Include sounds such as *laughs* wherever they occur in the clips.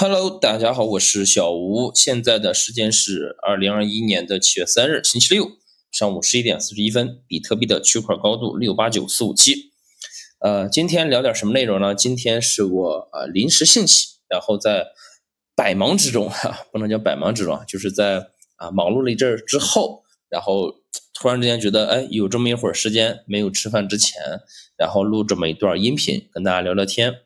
Hello，大家好，我是小吴。现在的时间是二零二一年的七月三日，星期六上午十一点四十一分。比特币的区块高度六八九四五七。呃，今天聊点什么内容呢？今天是我啊临时兴起，然后在百忙之中 *laughs* 哈，不能叫百忙之中，就是在啊忙碌了一阵儿之后，然后突然之间觉得，哎，有这么一会儿时间没有吃饭之前，然后录这么一段音频，跟大家聊聊天。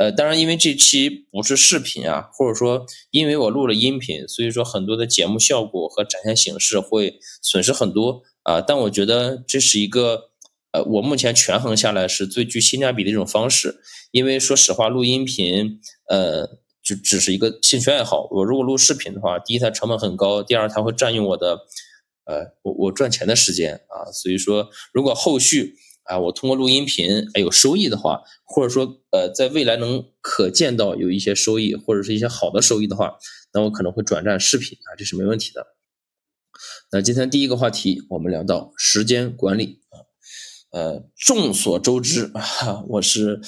呃，当然，因为这期不是视频啊，或者说因为我录了音频，所以说很多的节目效果和展现形式会损失很多啊。但我觉得这是一个，呃，我目前权衡下来是最具性价比的一种方式。因为说实话，录音频，呃，就只是一个兴趣爱好。我如果录视频的话，第一它成本很高，第二它会占用我的，呃，我我赚钱的时间啊。所以说，如果后续。啊，我通过录音频还有收益的话，或者说呃，在未来能可见到有一些收益或者是一些好的收益的话，那我可能会转战视频啊，这是没问题的。那今天第一个话题，我们聊到时间管理。呃，众所周知 *laughs* 啊，我是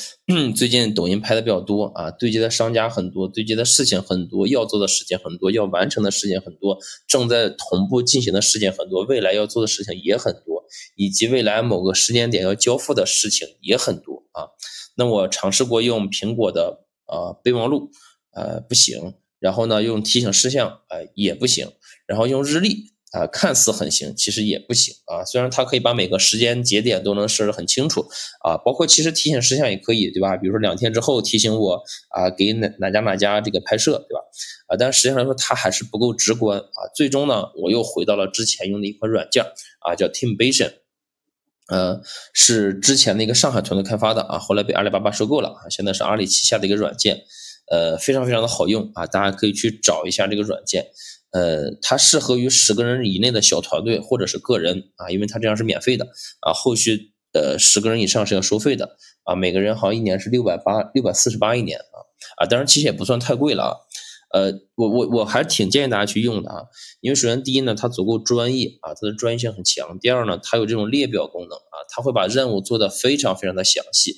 最近抖音拍的比较多啊，对接的商家很多，对接的事情很多，要做的事情很多，要完成的事情很多，正在同步进行的事情很多，未来要做的事情也很多，以及未来某个时间点要交付的事情也很多啊。那我尝试过用苹果的呃备忘录，呃不行，然后呢用提醒事项，呃也不行，然后用日历。啊，看似很行，其实也不行啊。虽然它可以把每个时间节点都能设得很清楚啊，包括其实提醒事项也可以，对吧？比如说两天之后提醒我啊，给哪哪家哪家这个拍摄，对吧？啊，但实际上来说，它还是不够直观啊。最终呢，我又回到了之前用的一款软件啊，叫 Teamvision，呃，是之前的一个上海团队开发的啊，后来被阿里巴巴收购了啊，现在是阿里旗下的一个软件，呃，非常非常的好用啊，大家可以去找一下这个软件。呃，它适合于十个人以内的小团队或者是个人啊，因为它这样是免费的啊，后续呃十个人以上是要收费的啊，每个人好像一年是六百八六百四十八一年啊啊，当然其实也不算太贵了啊，呃，我我我还是挺建议大家去用的啊，因为首先第一呢，它足够专业啊，它的专业性很强，第二呢，它有这种列表功能啊，它会把任务做的非常非常的详细，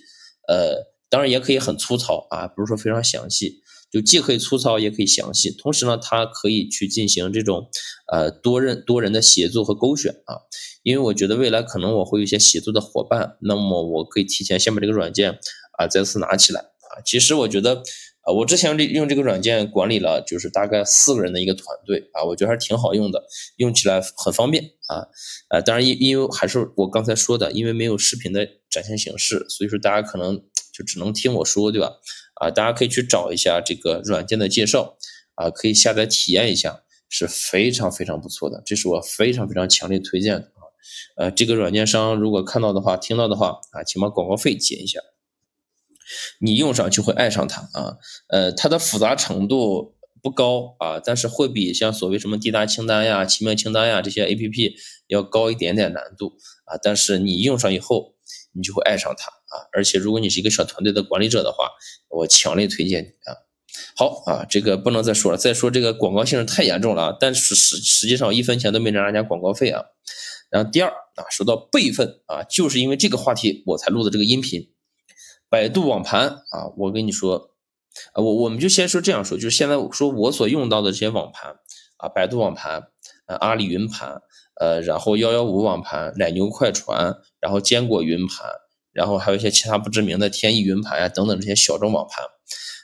呃，当然也可以很粗糙啊，不是说非常详细。就既可以粗糙，也可以详细。同时呢，它可以去进行这种，呃，多人多人的协作和勾选啊。因为我觉得未来可能我会有一些协作的伙伴，那么我可以提前先把这个软件啊再次拿起来啊。其实我觉得，啊，我之前用这个软件管理了，就是大概四个人的一个团队啊，我觉得还是挺好用的，用起来很方便啊。呃，当然因因为还是我刚才说的，因为没有视频的展现形式，所以说大家可能就只能听我说，对吧？啊，大家可以去找一下这个软件的介绍，啊，可以下载体验一下，是非常非常不错的，这是我非常非常强烈推荐的啊。呃，这个软件商如果看到的话、听到的话啊，请把广告费结一下，你用上就会爱上它啊。呃，它的复杂程度不高啊，但是会比像所谓什么滴答清单呀、奇妙清单呀这些 A P P 要高一点点难度啊，但是你用上以后，你就会爱上它。啊，而且如果你是一个小团队的管理者的话，我强烈推荐你啊。好啊，这个不能再说了，再说这个广告性质太严重了啊。但是实实际上一分钱都没拿人家广告费啊。然后第二啊，说到备份啊，就是因为这个话题我才录的这个音频。百度网盘啊，我跟你说啊，我我们就先说这样说，就是现在我说我所用到的这些网盘啊，百度网盘、呃阿里云盘、呃然后幺幺五网盘、奶牛快传，然后坚果云盘。然后还有一些其他不知名的天翼云盘啊等等这些小众网盘，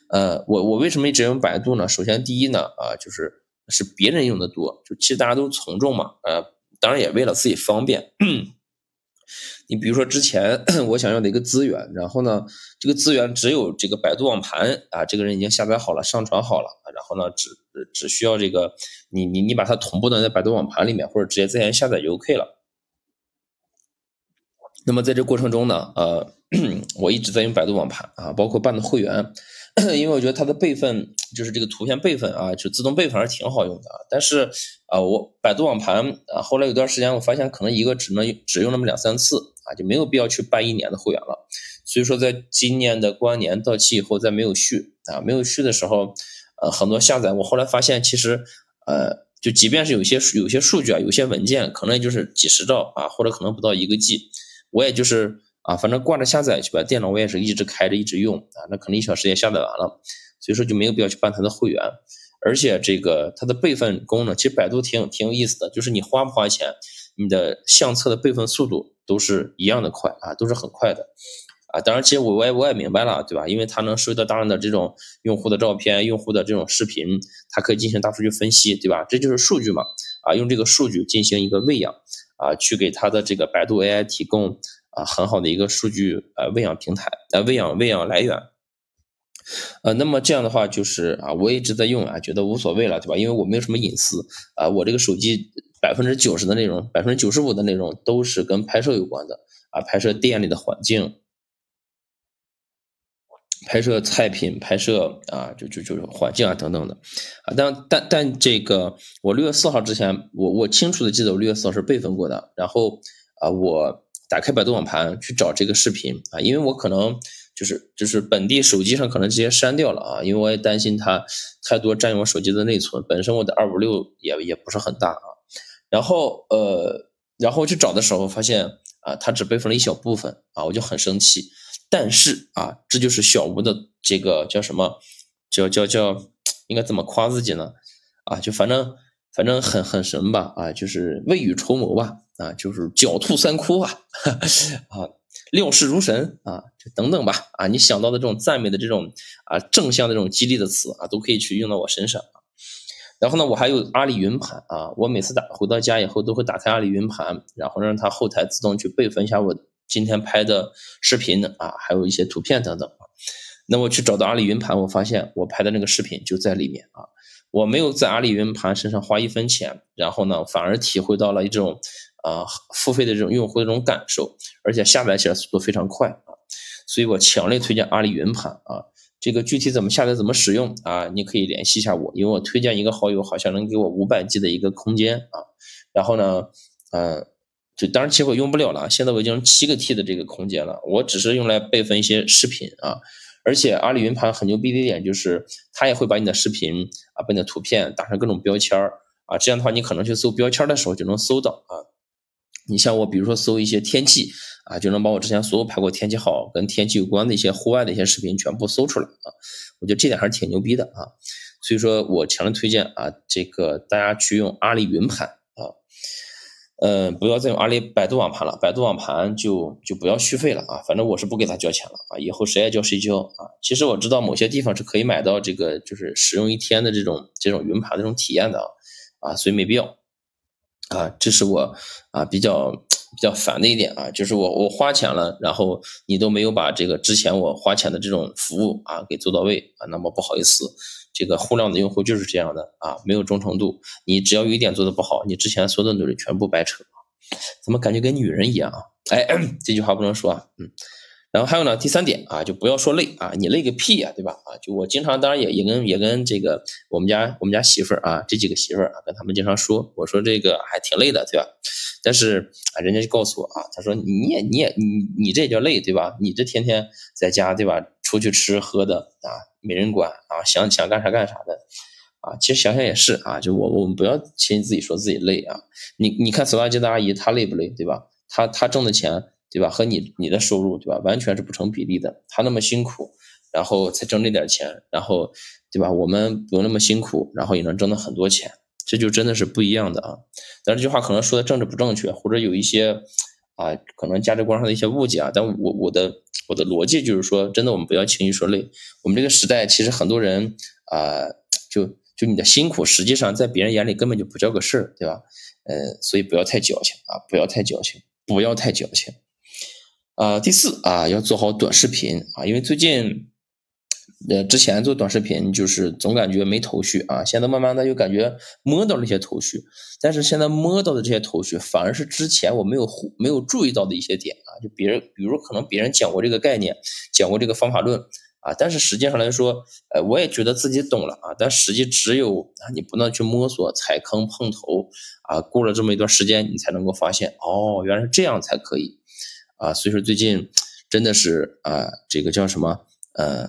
呃，我我为什么一直用百度呢？首先第一呢，啊，就是是别人用的多，就其实大家都从众嘛，呃，当然也为了自己方便。*clears throat* 你比如说之前 *clears throat* 我想要的一个资源，然后呢，这个资源只有这个百度网盘啊，这个人已经下载好了，上传好了，然后呢，只只需要这个你你你把它同步的在百度网盘里面，或者直接在线下载就 OK 了。那么在这过程中呢，呃，*clears throat* 我一直在用百度网盘啊，包括办的会员，*clears throat* 因为我觉得它的备份就是这个图片备份啊，就自动备份还是挺好用的。但是啊，我百度网盘啊，后来有段时间我发现可能一个只能只用那么两三次啊，就没有必要去办一年的会员了。所以说，在今年的过完年到期以后再没有续啊，没有续的时候，呃，很多下载我后来发现其实呃，就即便是有些有些数据啊，有些文件可能也就是几十兆啊，或者可能不到一个 G。我也就是啊，反正挂着下载去吧，电脑我也是一直开着一直用啊，那可能一小时也下载完了。所以说就没有必要去办它的会员。而且这个它的备份功能，其实百度挺挺有意思的，就是你花不花钱，你的相册的备份速度都是一样的快啊，都是很快的啊。当然，其实我我也我也明白了，对吧？因为它能收集到大量的这种用户的照片、用户的这种视频，它可以进行大数据分析，对吧？这就是数据嘛啊，用这个数据进行一个喂养啊，去给它的这个百度 AI 提供啊很好的一个数据呃喂养平台呃喂养喂养来源。呃，那么这样的话就是啊，我一直在用啊，觉得无所谓了，对吧？因为我没有什么隐私啊，我这个手机百分之九十的内容，百分之九十五的内容都是跟拍摄有关的啊，拍摄店里的环境，拍摄菜品，拍摄啊，就就就是环境啊等等的啊。但但但这个，我六月四号之前，我我清楚的记得我六月四号是备份过的，然后啊，我打开百度网盘去找这个视频啊，因为我可能。就是就是本地手机上可能直接删掉了啊，因为我也担心它太多占用我手机的内存。本身我的二五六也也不是很大啊，然后呃，然后去找的时候发现啊，他只备份了一小部分啊，我就很生气。但是啊，这就是小吴的这个叫什么？叫叫叫，应该怎么夸自己呢？啊，就反正反正很很神吧啊，就是未雨绸缪吧啊，就是狡兔三窟啊 *laughs* 啊。料事如神啊，就等等吧啊，你想到的这种赞美的这种啊正向的这种激励的词啊，都可以去用到我身上啊。然后呢，我还有阿里云盘啊，我每次打回到家以后都会打开阿里云盘，然后让它后台自动去备份一下我今天拍的视频啊，还有一些图片等等。那我去找到阿里云盘，我发现我拍的那个视频就在里面啊。我没有在阿里云盘身上花一分钱，然后呢，反而体会到了一种。啊，付费的这种用户的这种感受，而且下载起来速度非常快啊，所以我强烈推荐阿里云盘啊。这个具体怎么下载、怎么使用啊？你可以联系一下我，因为我推荐一个好友，好像能给我五百 G 的一个空间啊。然后呢，嗯，就当然其实我用不了了，现在我已经七个 T 的这个空间了，我只是用来备份一些视频啊。而且阿里云盘很牛逼的一点就是，它也会把你的视频啊、把你的图片打上各种标签儿啊，这样的话你可能去搜标签的时候就能搜到啊。你像我，比如说搜一些天气啊，就能把我之前所有拍过天气好、跟天气有关的一些户外的一些视频全部搜出来啊。我觉得这点还是挺牛逼的啊。所以说我强烈推荐啊，这个大家去用阿里云盘啊，呃，不要再用阿里百度网盘了，百度网盘就就不要续费了啊。反正我是不给他交钱了啊，以后谁爱交谁交啊。其实我知道某些地方是可以买到这个就是使用一天的这种这种云盘的这种体验的啊，所以没必要。啊，这是我啊比较比较烦的一点啊，就是我我花钱了，然后你都没有把这个之前我花钱的这种服务啊给做到位啊，那么不好意思，这个互联网的用户就是这样的啊，没有忠诚度，你只要有一点做的不好，你之前所有的努力全部白扯，怎么感觉跟女人一样啊？哎，*clears throat* 这句话不能说啊，嗯。然后还有呢，第三点啊，就不要说累啊，你累个屁呀，对吧？啊，就我经常，当然也也跟也跟这个我们家我们家媳妇儿啊，这几个媳妇儿啊，跟他们经常说，我说这个还挺累的，对吧？但是啊，人家就告诉我啊，他说你也你也你你这也叫累，对吧？你这天天在家，对吧？出去吃喝的啊，没人管啊，想想干啥干啥的啊。其实想想也是啊，就我我们不要轻易自己说自己累啊。你你看扫大街的阿姨，她累不累，对吧？她她挣的钱。对吧？和你你的收入，对吧？完全是不成比例的。他那么辛苦，然后才挣这点钱，然后，对吧？我们不用那么辛苦，然后也能挣到很多钱，这就真的是不一样的啊。但这句话可能说的政治不正确，或者有一些啊，可能价值观上的一些误解啊。但我我的我的逻辑就是说，真的，我们不要轻易说累。我们这个时代，其实很多人啊，就就你的辛苦，实际上在别人眼里根本就不叫个事儿，对吧？呃，所以不要太矫情啊，不要太矫情，不要太矫情。啊，第四啊，要做好短视频啊，因为最近，呃，之前做短视频就是总感觉没头绪啊，现在慢慢的又感觉摸到了一些头绪，但是现在摸到的这些头绪，反而是之前我没有没有注意到的一些点啊，就别人，比如可能别人讲过这个概念，讲过这个方法论啊，但是实际上来说，呃，我也觉得自己懂了啊，但实际只有啊，你不断去摸索、踩坑、碰头啊，过了这么一段时间，你才能够发现，哦，原来是这样才可以。啊，所以说最近真的是啊，这个叫什么？呃，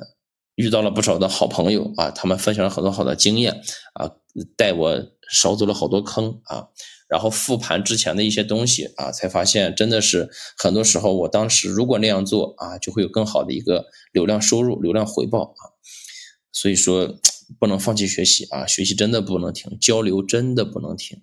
遇到了不少的好朋友啊，他们分享了很多好的经验啊，带我少走了好多坑啊。然后复盘之前的一些东西啊，才发现真的是很多时候，我当时如果那样做啊，就会有更好的一个流量收入、流量回报啊。所以说不能放弃学习啊，学习真的不能停，交流真的不能停。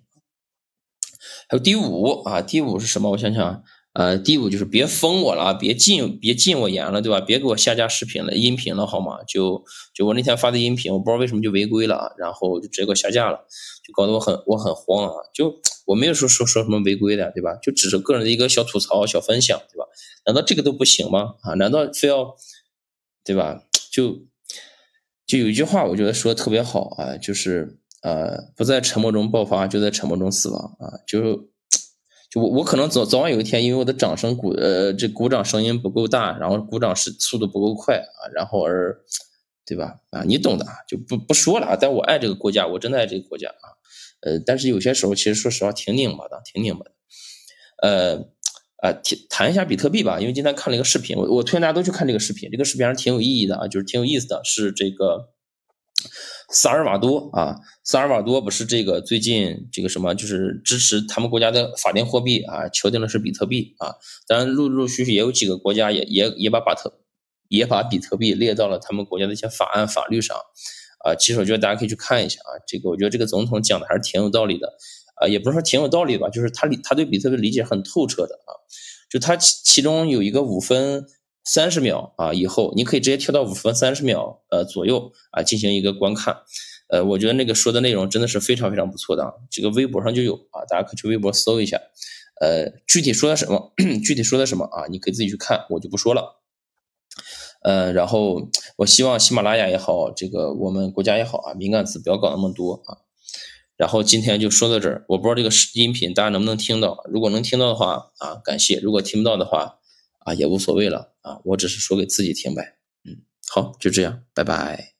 还有第五啊，第五是什么？我想想啊，呃，第五就是别封我了，别禁，别禁我言了，对吧？别给我下架视频了、音频了，好吗？就就我那天发的音频，我不知道为什么就违规了，然后就直接给我下架了，就搞得我很我很慌啊！就我没有说说说什么违规的，对吧？就只是个人的一个小吐槽、小分享，对吧？难道这个都不行吗？啊？难道非要，对吧？就就有一句话，我觉得说的特别好啊，就是。呃，不在沉默中爆发，就在沉默中死亡啊！就就我我可能早早晚有一天，因为我的掌声鼓呃这鼓掌声音不够大，然后鼓掌是速度不够快啊，然后而对吧？啊，你懂的，就不不说了啊。但我爱这个国家，我真的爱这个国家啊。呃，但是有些时候其实说实话挺拧巴的，挺拧巴的。呃啊，谈谈一下比特币吧，因为今天看了一个视频，我我推荐大家都去看这个视频，这个视频还是挺有意义的啊，就是挺有意思的，是这个。萨尔瓦多啊，萨尔瓦多不是这个最近这个什么，就是支持他们国家的法定货币啊，敲定的是比特币啊。当然，陆陆续续也有几个国家也也也把把特也把比特币列到了他们国家的一些法案法律上啊。其实我觉得大家可以去看一下啊，这个我觉得这个总统讲的还是挺有道理的啊，也不是说挺有道理吧，就是他理他对比特币理解很透彻的啊。就他其其中有一个五分。三十秒啊，以后你可以直接跳到五分三十秒呃左右啊，进行一个观看。呃，我觉得那个说的内容真的是非常非常不错的啊，这个微博上就有啊，大家可以去微博搜一下。呃，具体说的什么，*clears throat* 具体说的什么啊，你可以自己去看，我就不说了。呃，然后我希望喜马拉雅也好，这个我们国家也好啊，敏感词不要搞那么多啊。然后今天就说到这儿，我不知道这个音频大家能不能听到，如果能听到的话啊，感谢；如果听不到的话。啊，也无所谓了啊，我只是说给自己听呗。嗯，好，就这样，拜拜。